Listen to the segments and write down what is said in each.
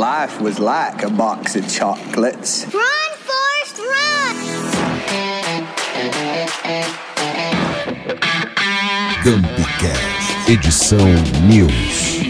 life was like a box of chocolates. Run, Forrest, run! Campcast, edição News.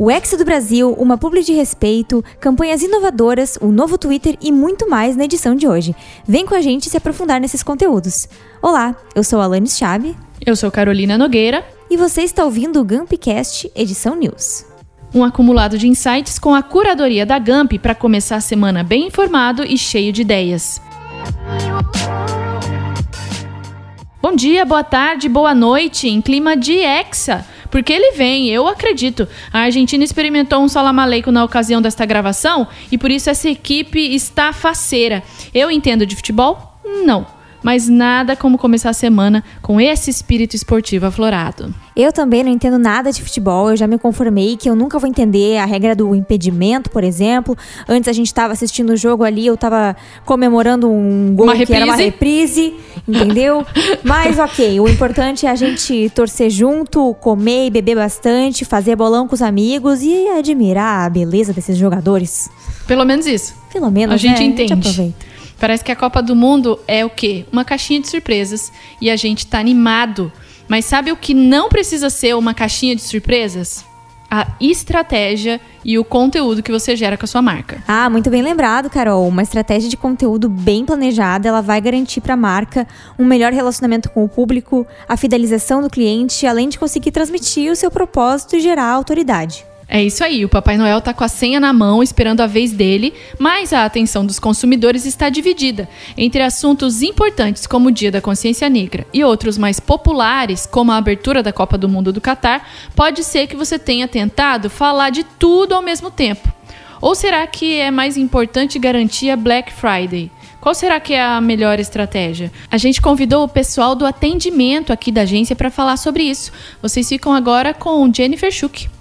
O Ex do Brasil, uma publi de respeito, campanhas inovadoras, um novo Twitter e muito mais na edição de hoje. Vem com a gente se aprofundar nesses conteúdos. Olá, eu sou Alanis Chabe. Eu sou Carolina Nogueira. E você está ouvindo o Gumpcast Edição News. Um acumulado de insights com a curadoria da Gump para começar a semana bem informado e cheio de ideias. Bom dia, boa tarde, boa noite, em clima de Hexa. Porque ele vem, eu acredito. A Argentina experimentou um salamaleico na ocasião desta gravação e por isso essa equipe está faceira. Eu entendo de futebol? Não mas nada como começar a semana com esse espírito esportivo aflorado. Eu também não entendo nada de futebol, eu já me conformei que eu nunca vou entender a regra do impedimento, por exemplo. Antes a gente estava assistindo o jogo ali, eu estava comemorando um gol que era uma reprise, entendeu? mas ok, o importante é a gente torcer junto, comer e beber bastante, fazer bolão com os amigos e admirar a beleza desses jogadores. Pelo menos isso. Pelo menos, a gente né? entende. A gente aproveita. Parece que a Copa do Mundo é o quê? Uma caixinha de surpresas e a gente tá animado. Mas sabe o que não precisa ser uma caixinha de surpresas? a estratégia e o conteúdo que você gera com a sua marca. Ah, muito bem lembrado, Carol. Uma estratégia de conteúdo bem planejada, ela vai garantir para a marca um melhor relacionamento com o público, a fidelização do cliente, além de conseguir transmitir o seu propósito e gerar autoridade. É isso aí, o Papai Noel tá com a senha na mão, esperando a vez dele, mas a atenção dos consumidores está dividida entre assuntos importantes como o Dia da Consciência Negra e outros mais populares, como a abertura da Copa do Mundo do Catar. Pode ser que você tenha tentado falar de tudo ao mesmo tempo. Ou será que é mais importante garantir a Black Friday? Qual será que é a melhor estratégia? A gente convidou o pessoal do atendimento aqui da agência para falar sobre isso. Vocês ficam agora com Jennifer Schuch.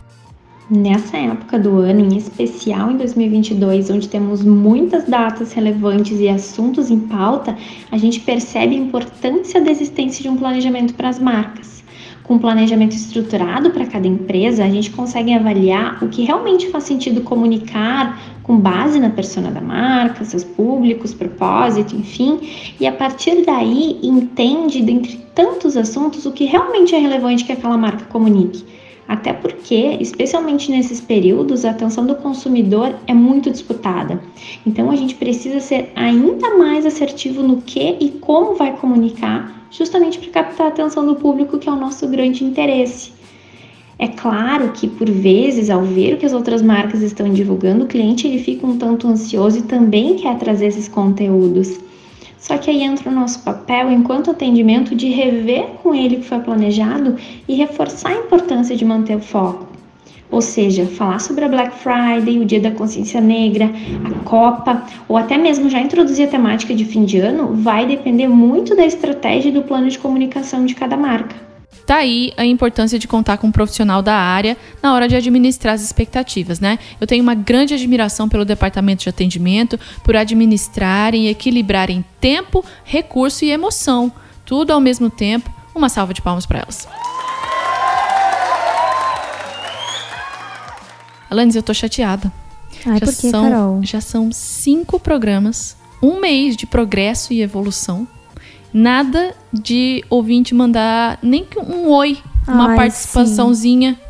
Nessa época do ano, em especial em 2022, onde temos muitas datas relevantes e assuntos em pauta, a gente percebe a importância da existência de um planejamento para as marcas. Com um planejamento estruturado para cada empresa, a gente consegue avaliar o que realmente faz sentido comunicar com base na persona da marca, seus públicos, propósito, enfim, e a partir daí entende, dentre tantos assuntos, o que realmente é relevante que aquela marca comunique. Até porque, especialmente nesses períodos, a atenção do consumidor é muito disputada. Então, a gente precisa ser ainda mais assertivo no que e como vai comunicar, justamente para captar a atenção do público, que é o nosso grande interesse. É claro que, por vezes, ao ver o que as outras marcas estão divulgando, o cliente ele fica um tanto ansioso e também quer trazer esses conteúdos. Só que aí entra o nosso papel, enquanto atendimento, de rever com ele o que foi planejado e reforçar a importância de manter o foco. Ou seja, falar sobre a Black Friday, o Dia da Consciência Negra, a Copa, ou até mesmo já introduzir a temática de fim de ano, vai depender muito da estratégia e do plano de comunicação de cada marca. Tá aí a importância de contar com um profissional da área na hora de administrar as expectativas, né? Eu tenho uma grande admiração pelo departamento de atendimento, por administrarem e equilibrarem tempo, recurso e emoção, tudo ao mesmo tempo. Uma salva de palmas para elas. Alanis, eu tô chateada. Ai, já por que, são, Carol? Já são cinco programas, um mês de progresso e evolução nada de ouvinte mandar nem um oi, uma Ai, participaçãozinha. Sim.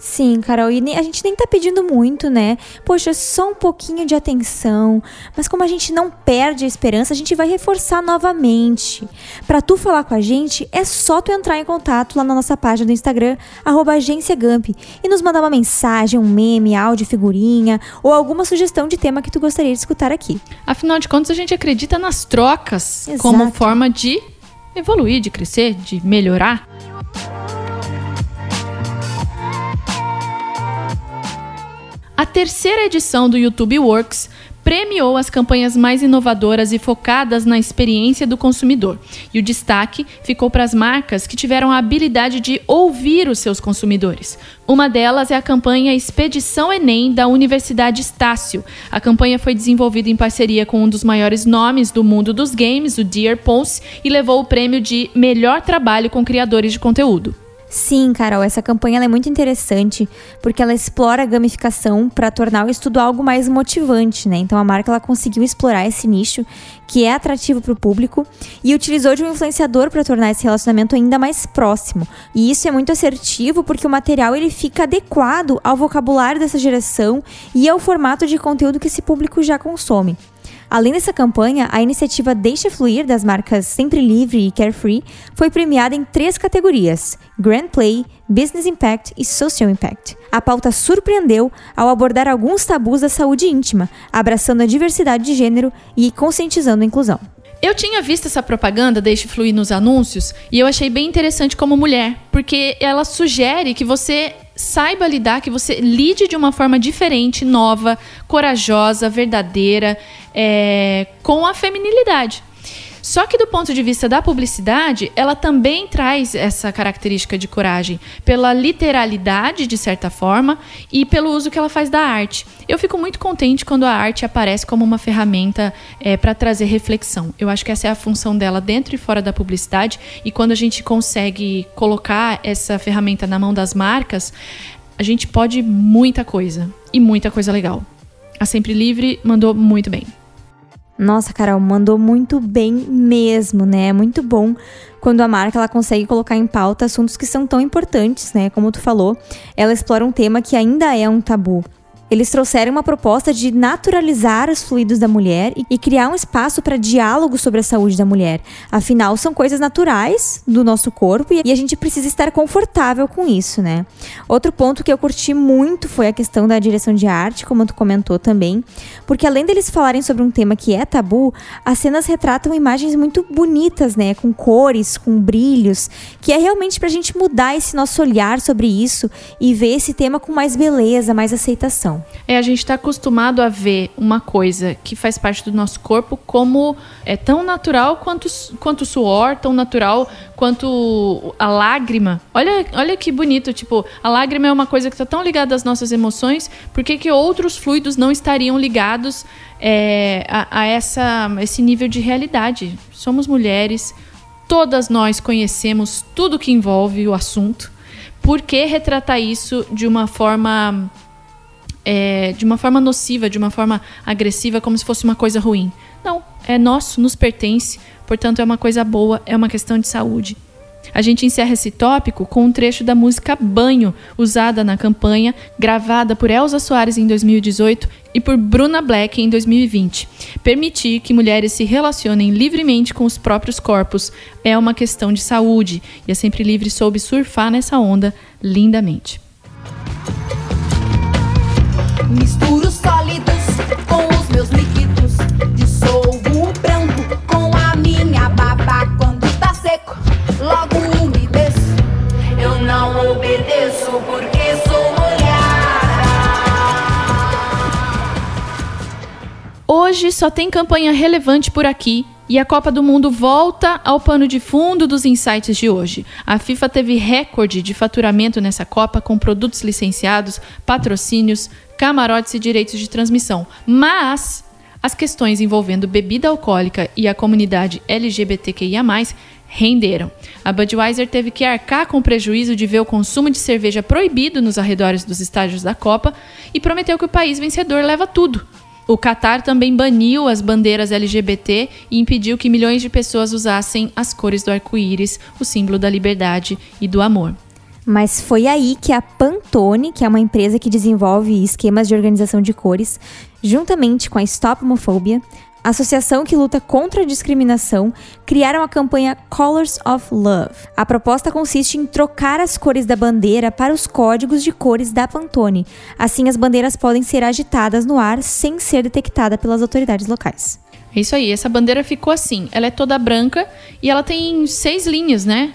Sim, Carol, e a gente nem tá pedindo muito, né? Poxa, só um pouquinho de atenção. Mas como a gente não perde a esperança, a gente vai reforçar novamente. Para tu falar com a gente, é só tu entrar em contato lá na nossa página do Instagram, @agenciagamp, e nos mandar uma mensagem, um meme, áudio, figurinha ou alguma sugestão de tema que tu gostaria de escutar aqui. Afinal de contas, a gente acredita nas trocas Exato. como forma de evoluir, de crescer, de melhorar. A terceira edição do YouTube Works premiou as campanhas mais inovadoras e focadas na experiência do consumidor. E o destaque ficou para as marcas que tiveram a habilidade de ouvir os seus consumidores. Uma delas é a campanha Expedição Enem da Universidade Estácio. A campanha foi desenvolvida em parceria com um dos maiores nomes do mundo dos games, o Dear Pulse, e levou o prêmio de melhor trabalho com criadores de conteúdo. Sim, Carol, essa campanha é muito interessante porque ela explora a gamificação para tornar o estudo algo mais motivante, né? Então a marca ela conseguiu explorar esse nicho que é atrativo para o público e utilizou de um influenciador para tornar esse relacionamento ainda mais próximo. E isso é muito assertivo porque o material ele fica adequado ao vocabulário dessa geração e ao formato de conteúdo que esse público já consome. Além dessa campanha, a iniciativa Deixa Fluir das marcas Sempre Livre e Carefree foi premiada em três categorias: Grand Play, Business Impact e Social Impact. A pauta surpreendeu ao abordar alguns tabus da saúde íntima, abraçando a diversidade de gênero e conscientizando a inclusão. Eu tinha visto essa propaganda Deixe Fluir nos anúncios e eu achei bem interessante como mulher, porque ela sugere que você saiba lidar, que você lide de uma forma diferente, nova, corajosa, verdadeira, é, com a feminilidade. Só que do ponto de vista da publicidade, ela também traz essa característica de coragem pela literalidade, de certa forma, e pelo uso que ela faz da arte. Eu fico muito contente quando a arte aparece como uma ferramenta é, para trazer reflexão. Eu acho que essa é a função dela dentro e fora da publicidade, e quando a gente consegue colocar essa ferramenta na mão das marcas, a gente pode muita coisa e muita coisa legal. A Sempre Livre mandou muito bem. Nossa, Carol, mandou muito bem mesmo, né? É muito bom quando a marca ela consegue colocar em pauta assuntos que são tão importantes, né? Como tu falou, ela explora um tema que ainda é um tabu. Eles trouxeram uma proposta de naturalizar os fluidos da mulher e criar um espaço para diálogo sobre a saúde da mulher. Afinal, são coisas naturais do nosso corpo e a gente precisa estar confortável com isso, né? Outro ponto que eu curti muito foi a questão da direção de arte, como tu comentou também, porque além deles falarem sobre um tema que é tabu, as cenas retratam imagens muito bonitas, né? Com cores, com brilhos, que é realmente para a gente mudar esse nosso olhar sobre isso e ver esse tema com mais beleza, mais aceitação. É, a gente está acostumado a ver uma coisa que faz parte do nosso corpo como é tão natural quanto, quanto o suor, tão natural quanto a lágrima. Olha, olha que bonito, tipo, a lágrima é uma coisa que está tão ligada às nossas emoções, por que, que outros fluidos não estariam ligados é, a, a essa, esse nível de realidade? Somos mulheres, todas nós conhecemos tudo que envolve o assunto. Por que retratar isso de uma forma é, de uma forma nociva, de uma forma agressiva, como se fosse uma coisa ruim. Não, é nosso, nos pertence, portanto é uma coisa boa, é uma questão de saúde. A gente encerra esse tópico com um trecho da música Banho, usada na campanha, gravada por Elza Soares em 2018 e por Bruna Black em 2020. Permitir que mulheres se relacionem livremente com os próprios corpos é uma questão de saúde, e a Sempre Livre soube surfar nessa onda lindamente. Misturo sólidos com os meus líquidos. Dissolvo o branco com a minha baba quando tá seco. Logo umedeço. Eu não obedeço porque sou molhada. Hoje só tem campanha relevante por aqui e a Copa do Mundo volta ao pano de fundo dos insights de hoje. A FIFA teve recorde de faturamento nessa Copa com produtos licenciados, patrocínios, camarotes e direitos de transmissão. Mas as questões envolvendo bebida alcoólica e a comunidade LGBTQIA+, renderam. A Budweiser teve que arcar com o prejuízo de ver o consumo de cerveja proibido nos arredores dos estádios da Copa e prometeu que o país vencedor leva tudo. O Catar também baniu as bandeiras LGBT e impediu que milhões de pessoas usassem as cores do arco-íris, o símbolo da liberdade e do amor. Mas foi aí que a Pantone, que é uma empresa que desenvolve esquemas de organização de cores, juntamente com a Stop Homofobia, associação que luta contra a discriminação, criaram a campanha Colors of Love. A proposta consiste em trocar as cores da bandeira para os códigos de cores da Pantone. Assim, as bandeiras podem ser agitadas no ar sem ser detectada pelas autoridades locais. É isso aí, essa bandeira ficou assim. Ela é toda branca e ela tem seis linhas, né?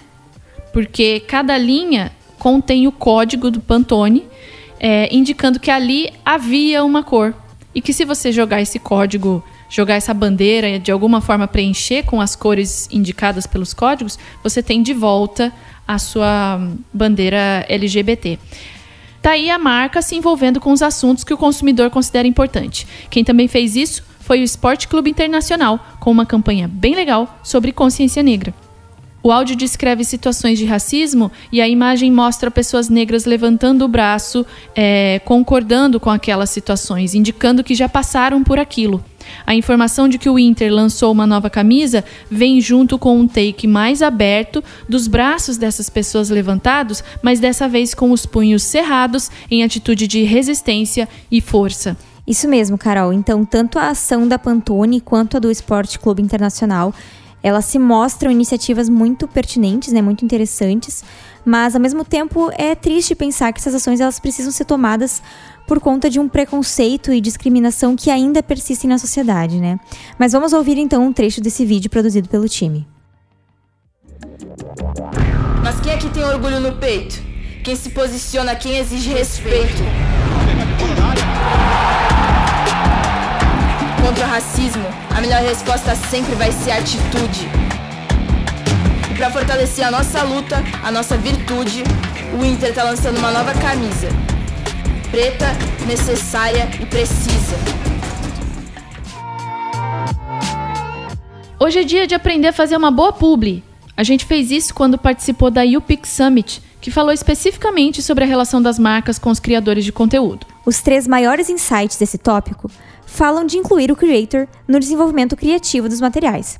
Porque cada linha contém o código do Pantone, é, indicando que ali havia uma cor. e que se você jogar esse código, jogar essa bandeira de alguma forma preencher com as cores indicadas pelos códigos, você tem de volta a sua bandeira LGBT. Tá aí a marca se envolvendo com os assuntos que o consumidor considera importante. Quem também fez isso foi o Esporte Clube Internacional, com uma campanha bem legal sobre consciência negra. O áudio descreve situações de racismo e a imagem mostra pessoas negras levantando o braço, é, concordando com aquelas situações, indicando que já passaram por aquilo. A informação de que o Inter lançou uma nova camisa vem junto com um take mais aberto dos braços dessas pessoas levantados, mas dessa vez com os punhos cerrados em atitude de resistência e força. Isso mesmo, Carol. Então, tanto a ação da Pantone quanto a do Esporte Clube Internacional, elas se mostram iniciativas muito pertinentes, né, muito interessantes, mas ao mesmo tempo é triste pensar que essas ações elas precisam ser tomadas por conta de um preconceito e discriminação que ainda persistem na sociedade, né? Mas vamos ouvir então um trecho desse vídeo produzido pelo time. Mas quem aqui tem orgulho no peito? Quem se posiciona, quem exige respeito? Contra o racismo, a melhor resposta sempre vai ser atitude. E para fortalecer a nossa luta, a nossa virtude, o Inter tá lançando uma nova camisa. Preta, necessária e precisa. Hoje é dia de aprender a fazer uma boa publi. A gente fez isso quando participou da UPix Summit, que falou especificamente sobre a relação das marcas com os criadores de conteúdo. Os três maiores insights desse tópico falam de incluir o creator no desenvolvimento criativo dos materiais.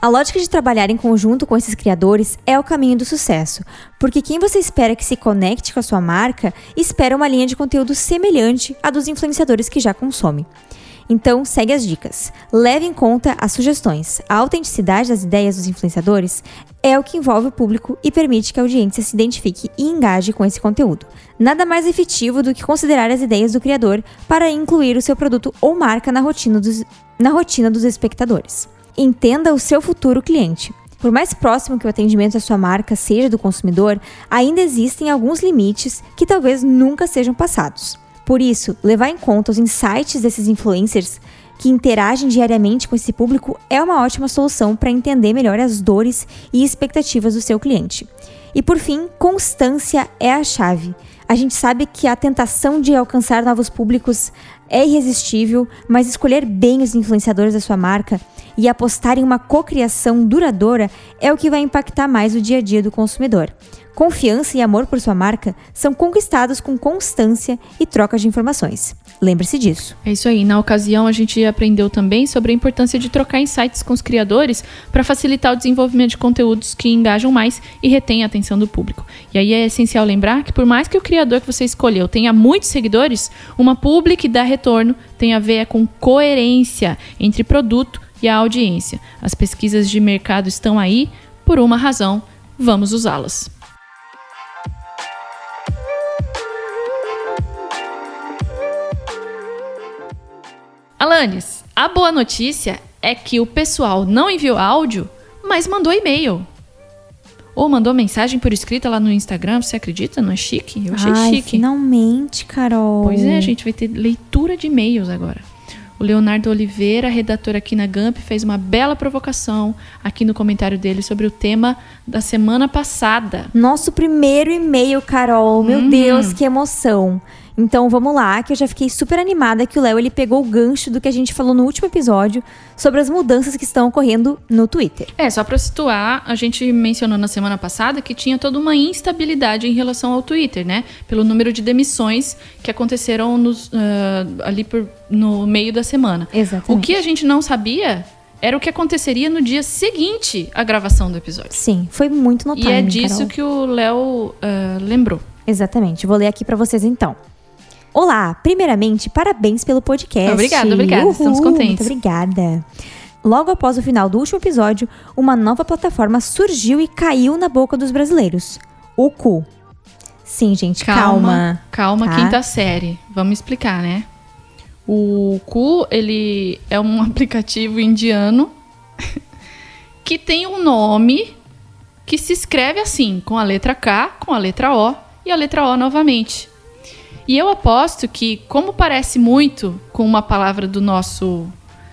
A lógica de trabalhar em conjunto com esses criadores é o caminho do sucesso, porque quem você espera que se conecte com a sua marca espera uma linha de conteúdo semelhante à dos influenciadores que já consome. Então, segue as dicas. Leve em conta as sugestões. A autenticidade das ideias dos influenciadores é o que envolve o público e permite que a audiência se identifique e engaje com esse conteúdo. Nada mais efetivo do que considerar as ideias do criador para incluir o seu produto ou marca na rotina dos, na rotina dos espectadores. Entenda o seu futuro cliente. Por mais próximo que o atendimento à sua marca seja do consumidor, ainda existem alguns limites que talvez nunca sejam passados. Por isso, levar em conta os insights desses influencers que interagem diariamente com esse público é uma ótima solução para entender melhor as dores e expectativas do seu cliente. E por fim, constância é a chave. A gente sabe que a tentação de alcançar novos públicos é irresistível, mas escolher bem os influenciadores da sua marca e apostar em uma cocriação duradoura é o que vai impactar mais o dia a dia do consumidor. Confiança e amor por sua marca são conquistados com constância e troca de informações. Lembre-se disso. É isso aí. Na ocasião, a gente aprendeu também sobre a importância de trocar insights com os criadores para facilitar o desenvolvimento de conteúdos que engajam mais e retêm a atenção do público. E aí é essencial lembrar que, por mais que o criador que você escolheu tenha muitos seguidores, uma publi que dá retorno tem a ver com coerência entre produto e a audiência. As pesquisas de mercado estão aí por uma razão. Vamos usá-las. Alanis, a boa notícia é que o pessoal não enviou áudio, mas mandou e-mail. Ou mandou mensagem por escrita lá no Instagram, você acredita? Não é chique? Eu achei Ai, chique. finalmente, Carol. Pois é, a gente vai ter leitura de e-mails agora. O Leonardo Oliveira, redator aqui na Gamp, fez uma bela provocação aqui no comentário dele sobre o tema da semana passada. Nosso primeiro e-mail, Carol. Meu Deus, que emoção. Então vamos lá, que eu já fiquei super animada que o Léo ele pegou o gancho do que a gente falou no último episódio sobre as mudanças que estão ocorrendo no Twitter. É, só para situar, a gente mencionou na semana passada que tinha toda uma instabilidade em relação ao Twitter, né? Pelo número de demissões que aconteceram nos, ah, ali por, no meio da semana. Exatamente. O que a gente não sabia era o que aconteceria no dia seguinte à gravação do episódio. Sim, foi muito E notável. é disso que o Léo ah, lembrou. Exatamente. Vou ler aqui pra vocês então. Olá, primeiramente, parabéns pelo podcast. Obrigada, obrigada. Estamos contentes. Muito obrigada. Logo após o final do último episódio, uma nova plataforma surgiu e caiu na boca dos brasileiros. O cu. Sim, gente, calma. Calma, tá? quinta série. Vamos explicar, né? O Cu, ele é um aplicativo indiano que tem um nome que se escreve assim, com a letra K, com a letra O e a letra O novamente. E eu aposto que, como parece muito com uma palavra do nosso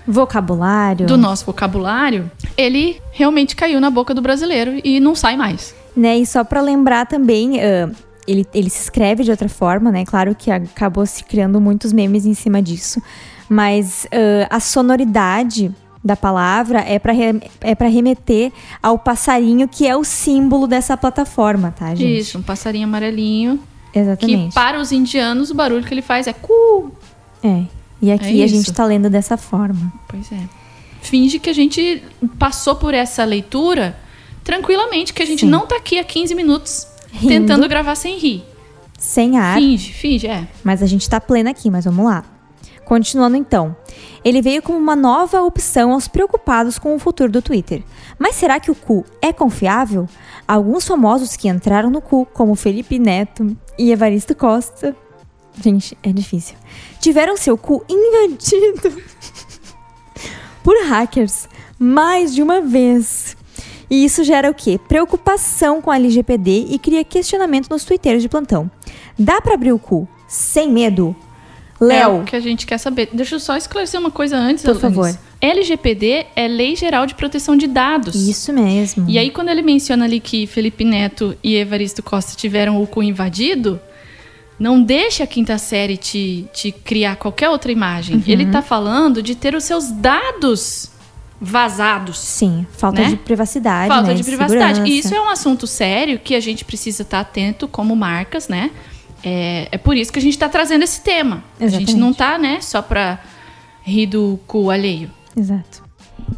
Vocabulário. do nosso vocabulário, ele realmente caiu na boca do brasileiro e não sai mais. Né? E só pra lembrar também, ah, ele, ele se escreve de outra forma, né? Claro que acabou se criando muitos memes em cima disso. Mas ah, a sonoridade da palavra é pra re- é para remeter ao passarinho que é o símbolo dessa plataforma, tá, gente? Isso, um passarinho amarelinho. Que Exatamente. para os indianos, o barulho que ele faz é cu. É. E aqui É a gente isso. tá lendo dessa forma. Pois é. Finge que a gente passou por essa leitura tranquilamente, que a gente Sim. não tá aqui há 15 minutos Rindo. tentando gravar sem rir. Sem ar. Finge, finge, é. Mas a gente tá plena aqui, mas vamos lá. Continuando então. Ele veio como uma nova opção aos preocupados com o futuro do Twitter. Mas será que o cu é confiável? Alguns famosos que entraram no cu, como Felipe Neto e Evaristo Costa. Gente, é difícil. Tiveram seu cu invadido por hackers mais de uma vez. E isso gera o quê? Preocupação com a LGPD e cria questionamento nos twitteiros de plantão. Dá pra abrir o cu sem medo? É Léo, o que a gente quer saber. Deixa eu só esclarecer uma coisa antes, Por Alanis. favor. LGPD é Lei Geral de Proteção de Dados. isso mesmo. E aí, quando ele menciona ali que Felipe Neto e Evaristo Costa tiveram o cu invadido, não deixa a quinta série te, te criar qualquer outra imagem. Uhum. Ele tá falando de ter os seus dados vazados. Sim, falta Né? de privacidade. Falta né? de privacidade. segurança. E isso é um assunto sério que a gente precisa estar atento como marcas, né? É, é por isso que a gente está trazendo esse tema. A Exatamente. gente não tá, né, só pra rir do cu alheio. Exato.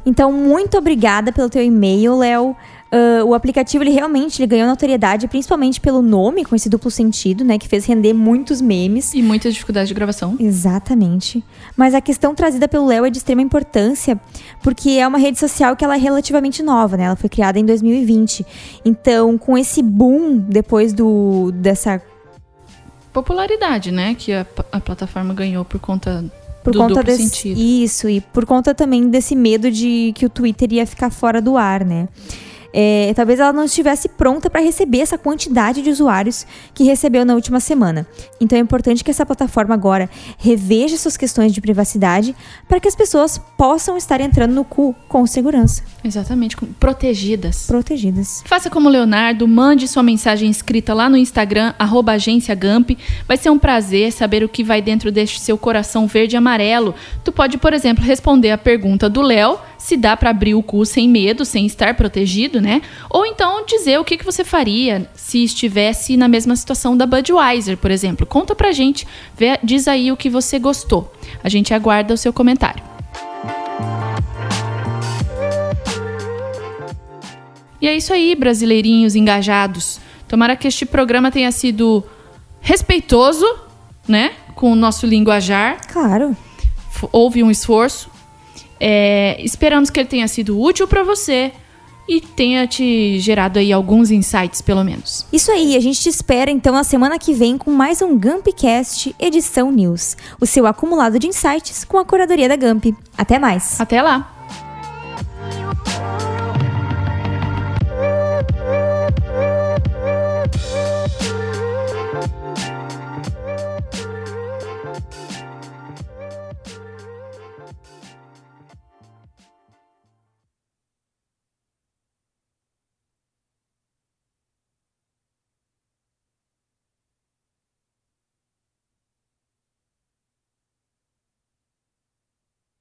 Então, muito obrigada pelo teu e-mail, Léo. Ah, o aplicativo ele realmente ele ganhou notoriedade, principalmente pelo nome, com esse duplo sentido, né? Que fez render muitos memes. E muitas dificuldades de gravação. Exatamente. Mas a questão trazida pelo Léo é de extrema importância, porque é uma rede social que ela é relativamente nova, né? Ela foi criada em 2020. Então, com esse boom depois do dessa Popularidade, né, que a, a plataforma ganhou por conta por do conta duplo desse sentido. isso e por conta também desse medo de que o Twitter ia ficar fora do ar, né? É, talvez ela não estivesse pronta para receber essa quantidade de usuários que recebeu na última semana. Então é importante que essa plataforma agora reveja suas questões de privacidade para que as pessoas possam estar entrando no cu com segurança, Exatamente, protegidas. protegidas. Faça como o Leonardo, mande sua mensagem escrita lá no Instagram, arroba agência Gamp. Vai ser um prazer saber o que vai dentro deste seu coração verde e amarelo. Tu pode, por exemplo, responder a pergunta do Léo, se dá pra abrir o cu sem medo, sem estar protegido, né? Ou então dizer o que, que você faria se estivesse na mesma situação da Budweiser, por exemplo. Conta pra gente, vê, diz aí o que você gostou. A gente aguarda o seu comentário. E é isso aí, brasileirinhos engajados. Tomara que este programa tenha sido respeitoso, né? Com o nosso linguajar. Claro. Houve um esforço. É, esperamos que ele tenha sido útil para você e tenha te gerado aí alguns insights, pelo menos. Isso aí, a gente te espera então na semana que vem com mais um Gumpcast Edição News, o seu acumulado de insights com a curadoria da Gump. Até mais. Até lá!